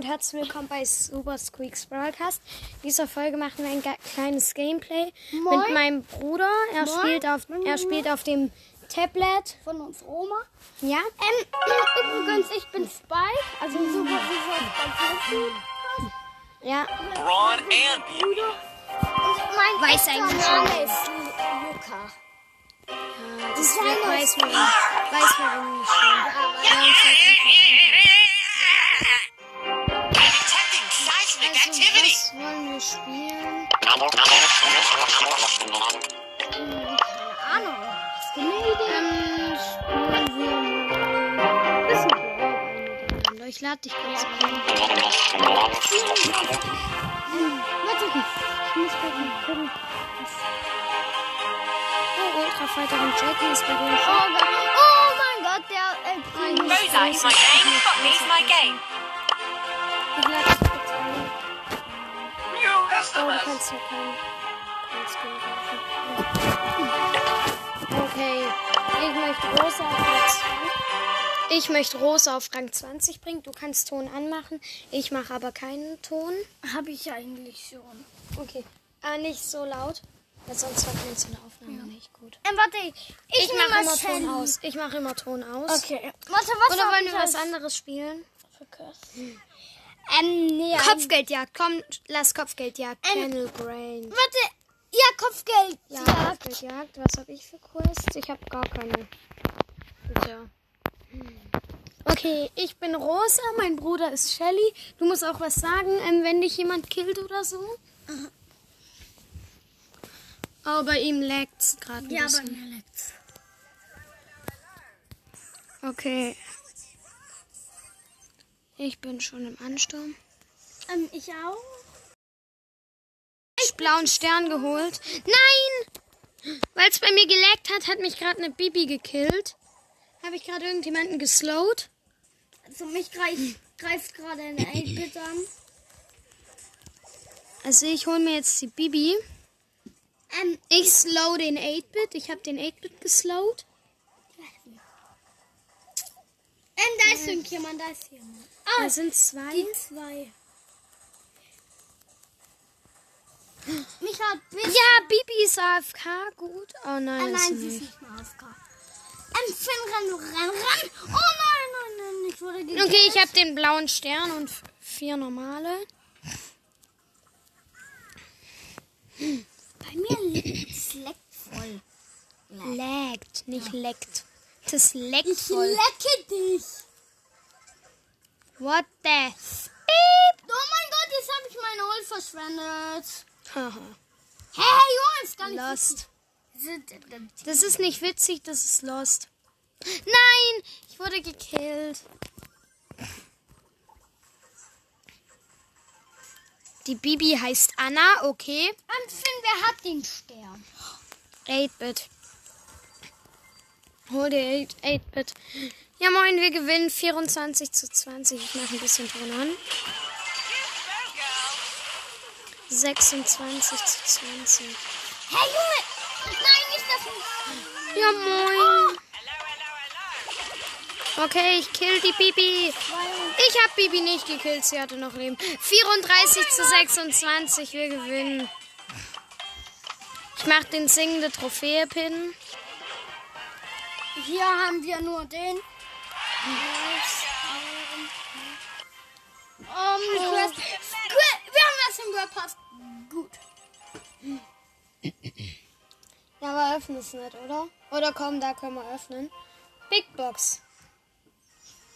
und herzlich willkommen bei Super Squeaks Broadcast. In dieser Folge machen wir ein kleines Gameplay Moin. mit meinem Bruder. Er Moin. spielt auf er spielt auf dem Tablet. von uns Oma. Ja. Ähm, übrigens, ich bin Spike, also super Spike. Ja. Ron and Beauty. Und mein Weiß eigentlich Name ist Lu- Luca. Das Kleiner weiß man, weiß man eigentlich schon. Wir spielen? Keine Ahnung. Idee? Ähm, spielen wir. Bisschen Brawl. Ich lade dich kurz ein. Warte, ich muss gerade mal gucken. Oh, Ultrafighterin Jackie ist bei dir. Oh, Gott. oh mein Gott, der Primo. Rosa is my game. Buckley's my game. Ich lade Oh, du kannst ja kein, kein Skill kaufen. Okay. Ich möchte Rosa auf Rang 20. Ich möchte Rosa auf Rang 20 bringen. Du kannst Ton anmachen. Ich mache aber keinen Ton. Habe ich eigentlich schon. Okay. Aber nicht so laut. Weil sonst man es in der Aufnahme nicht gut. Ähm, warte, ich, Ich, ich, mache immer Ton aus. Ich mache immer Ton aus. Okay. Warte, was Oder wollen wir was anderes spielen? Ähm, nee. Kopfgeldjagd. Komm, lass Kopfgeldjagd. Ähm, Channel Brain. Warte. Ja, Kopfgeld. Ja, Ja. Kopfgeldjagd. Was habe ich für Quests? Ich habe gar keine. Bitte. Okay, ich bin Rosa, mein Bruder ist Shelly. Du musst auch was sagen, ähm, wenn dich jemand killt oder so. Oh, bei ihm lagt's gerade ein Ja, bei bisschen. mir letztens. Okay. Ich bin schon im Ansturm. Ähm, ich auch. Ich blauen Stern geholt. Nein! Weil es bei mir gelaggt hat, hat mich gerade eine Bibi gekillt. Habe ich gerade irgendjemanden geslowt? Also mich greif, greift gerade eine 8-Bit an. Also ich hole mir jetzt die Bibi. Ähm, Ich slow den 8-Bit. Ich habe den 8-Bit geslowt. ähm, da ist irgendjemand, da ist jemand. Ah, Da sind zwei. die zwei. Mich hat bis... Ja, Bibi ist AFK. Gut. Oh nein, Ah, ist nein, sie ist nicht. mehr AFK. Ähm, Finn, renn, renn, renn. Oh nein, nein, nein, ich wurde gekillt. Okay, ich habe den blauen Stern und vier normale. Bei mir liegt es leckt voll. Laggt, nicht leckt. Das leckt Ich voll. lecke dich. What the? Oh mein Gott, jetzt habe ich meine Ult verschwendet. Haha. Hey, hey, Junge, ist gar nicht Lost. witzig. Das ist nicht witzig, das ist Lost. Nein, ich wurde gekillt. Die Bibi heißt Anna, okay. Ähm, Finn, wer hat den Stern? 8-Bit. Hol dir 8-Bit. Ja, moin, wir gewinnen 24 zu 20. Ich mache ein bisschen Ton an. 26 zu 20. Hey, Junge. Nein, nicht das. Ja, moin. Okay, ich kill die Bibi. Ich hab Bibi nicht gekillt, sie hatte noch Leben. 34 zu 26, wir gewinnen. Ich mach den singende Trophäe-Pin. Hier haben wir nur den. Um, Quest. Que- Wir haben das im World Pass. Gut. Ja, aber öffnen es nicht, oder? Oder komm, da können wir öffnen. Big Box.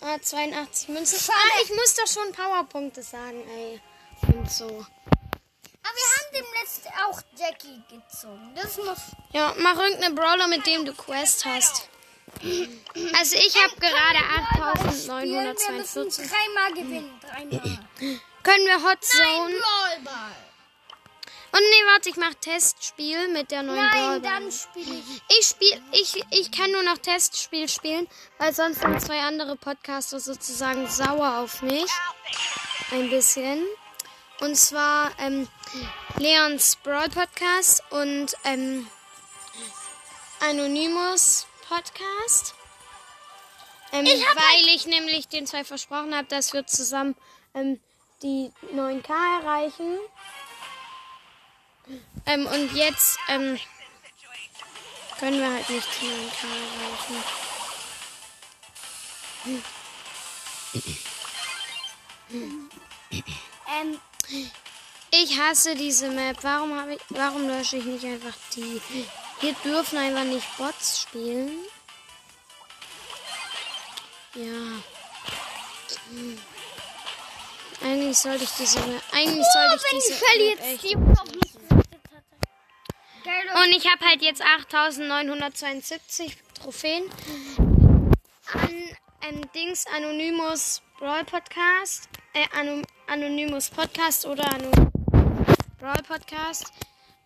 Ah, 82 Münzen. Ah, ich muss doch schon Powerpunkte sagen, ey. Und so. Aber wir haben dem letzten auch Jackie gezogen. Das muss. Ja, mach irgendeine Brawler, mit dem du Quest hast. Also ich habe gerade Wir müssen 8942. dreimal gewinnen. Dreimal. Können wir Hot Nein, Zone? Und nee, warte, ich mach Testspiel mit der neuen Nein, Brawlball. dann spiele ich. Ich spiel, ich, ich kann nur noch Testspiel spielen, weil sonst sind zwei andere Podcaster sozusagen sauer auf mich. Ein bisschen. Und zwar ähm, Leons Brawl Podcast und ähm, Anonymous Podcast. Ähm, Ich weil ich nämlich den zwei versprochen habe, dass wir zusammen ähm, die 9K erreichen. Ähm, und jetzt ähm, können wir halt nicht die 9K erreichen. Ähm, Ich hasse diese Map. Warum habe ich, warum lösche ich nicht einfach die? Hier dürfen einfach nicht Bots spielen. Ja. Hm. Eigentlich sollte ich diese Map, eigentlich sollte ich diese ich Map jetzt Und ich habe halt jetzt 8972 Trophäen. An ähm, Dings Anonymous Brawl Podcast. Äh, Ano Anonymous Podcast oder Anonymous Brawl Podcast.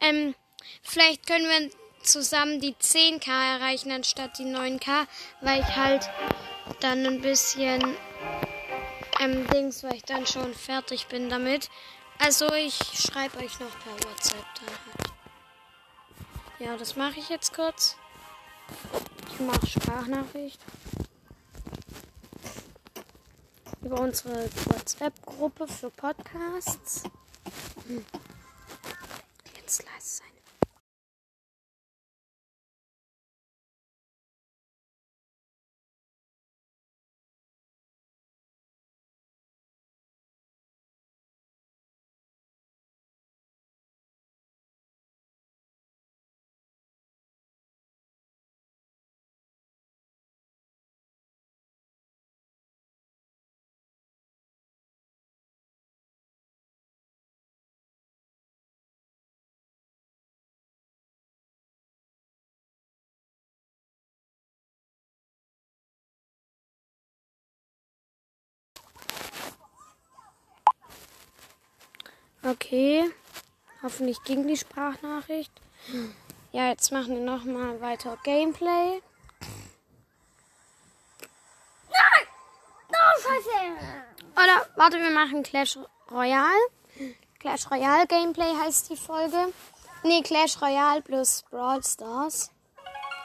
Ähm, vielleicht können wir zusammen die 10k erreichen anstatt die 9k, weil ich halt dann ein bisschen ähm, Dings, weil ich dann schon fertig bin damit. Also ich schreibe euch noch per WhatsApp dann halt. Ja, das mache ich jetzt kurz. Ich mache Sprachnachricht. Über unsere WhatsApp-Gruppe für Podcasts. Hm. Okay. Hoffentlich ging die Sprachnachricht. Ja, jetzt machen wir nochmal weiter Gameplay. Oh, Scheiße. Oder, warte, wir machen Clash Royale. Clash Royale Gameplay heißt die Folge. Nee, Clash Royale plus Brawl Stars.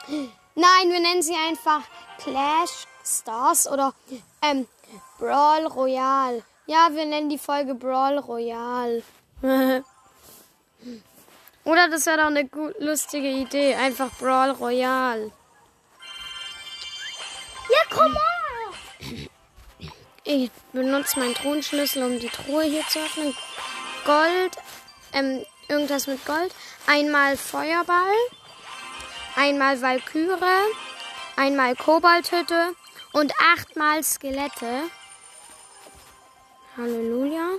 Nein, wir nennen sie einfach Clash Stars oder ähm, Brawl Royale. Ja, wir nennen die Folge Brawl Royale. oder das wäre doch eine gut, lustige Idee. Einfach Brawl Royale. Ja, komm mal. Ich benutze meinen Thronschlüssel, um die Truhe hier zu öffnen. Gold, ähm, irgendwas mit Gold. Einmal Feuerball, einmal Valkyrie, einmal Kobalthütte und achtmal Skelette. Halleluja.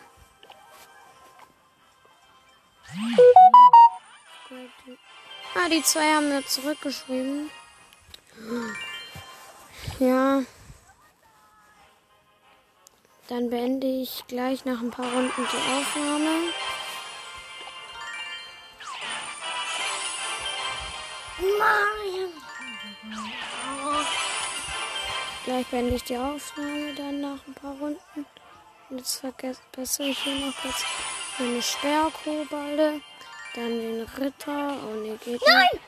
Ah, die zwei haben mir zurückgeschrieben. Ja. Dann beende ich gleich nach ein paar Runden die Aufnahme. Nein. Gleich beende ich die Aufnahme dann nach ein paar Runden. Jetzt verbessere ich hier noch kurz meine Sperrkobalde. Dann den Ritter. Oh ne, geht Nein. nicht.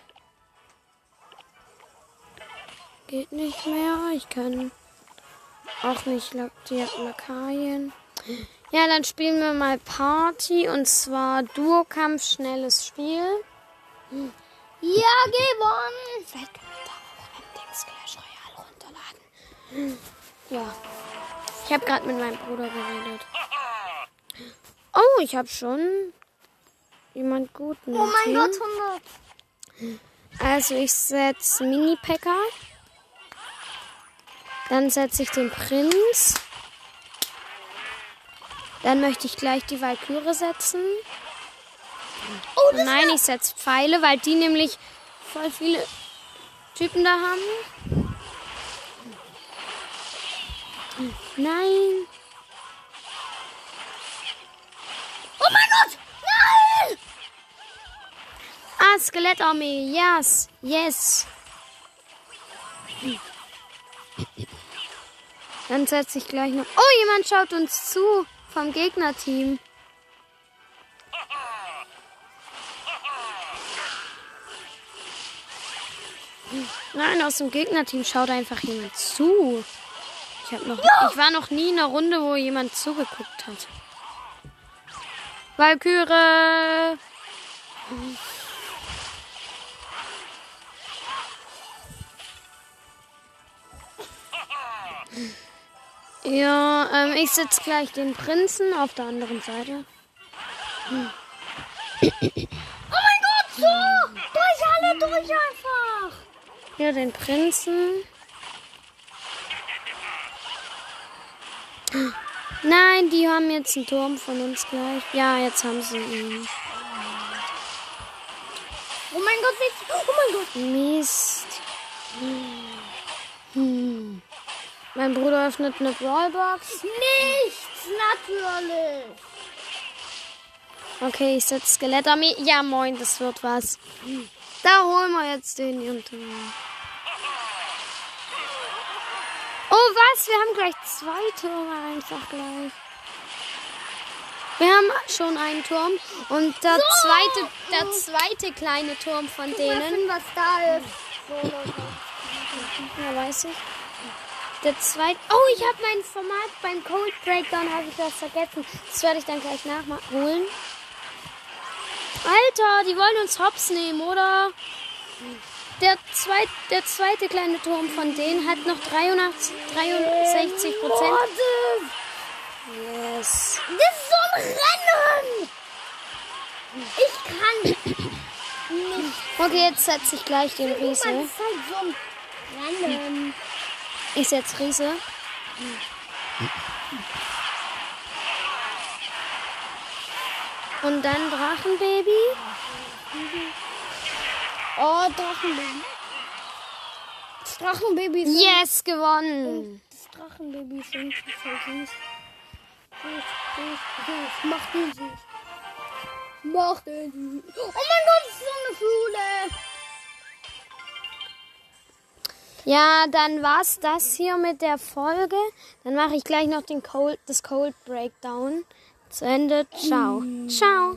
Geht nicht mehr. Ich kann auch nicht die Lakaien. Ja, dann spielen wir mal Party. Und zwar Duokampf, schnelles Spiel. Ja, gewonnen. Vielleicht können wir da auch ein Dings Clash Royale runterladen. Ja. Ich habe gerade mit meinem Bruder geredet. Oh, ich habe schon jemand guten. Oh mein Team. Gott, 100. Also ich setze Mini-Packer. Dann setze ich den Prinz. Dann möchte ich gleich die Valkyrie setzen. Oh, das Nein, ich setze Pfeile, weil die nämlich voll viele Typen da haben. Nein. Oh mein Gott. Nein. Ah, Skelettarmee. Yes. Yes. Dann setze ich gleich noch. Oh, jemand schaut uns zu vom Gegnerteam. Nein, aus dem Gegnerteam schaut einfach jemand zu. Ich, hab noch, ich war noch nie in einer Runde, wo jemand zugeguckt hat. Valkyrie. Ja, ähm, ich setze gleich den Prinzen auf der anderen Seite. Oh mein Gott, so! Durch alle durch einfach! Ja, den Prinzen. Nein, die haben jetzt einen Turm von uns gleich. Ja, jetzt haben sie ihn. Oh mein Gott, nicht. Oh mein Gott. Mist. Hm. Mein Bruder öffnet eine Brawlbox. Nichts, natürlich. Okay, ich setze Skelettarmee. Ja, moin, das wird was. Da holen wir jetzt den ihren Turm. Oh, was? Wir haben gleich zwei Türme einfach gleich. Wir haben schon einen Turm und der zweite, der zweite kleine Turm von denen. Gucken, was da ist. So, Ja, weiß ich. Der zweite. Oh, ich habe mein Format beim Cold Breakdown habe ich das vergessen. Das werde ich dann gleich nachholen. Alter, die wollen uns hops nehmen, oder? Der, zweit, der zweite kleine Turm von denen hat noch 83, 63 Prozent. Yes. Das ist so ein Rennen. Ich kann nicht. Okay, jetzt setze ich gleich den Riese. ist halt so ein Rennen. Ich setze Riese. Und dann Drachenbaby. Oh, Drachenbaby. Das Drachenbaby ist Yes, gewonnen. Das Drachenbaby ist irgendwie voll süß. Süß, süß, süß. Mach den süß. Mach den süß. Oh mein Gott, das ist so eine Schule. Ja, dann war's das hier mit der Folge. Dann mache ich gleich noch den Cold, das Cold Breakdown zu Ende. Ciao. Ciao.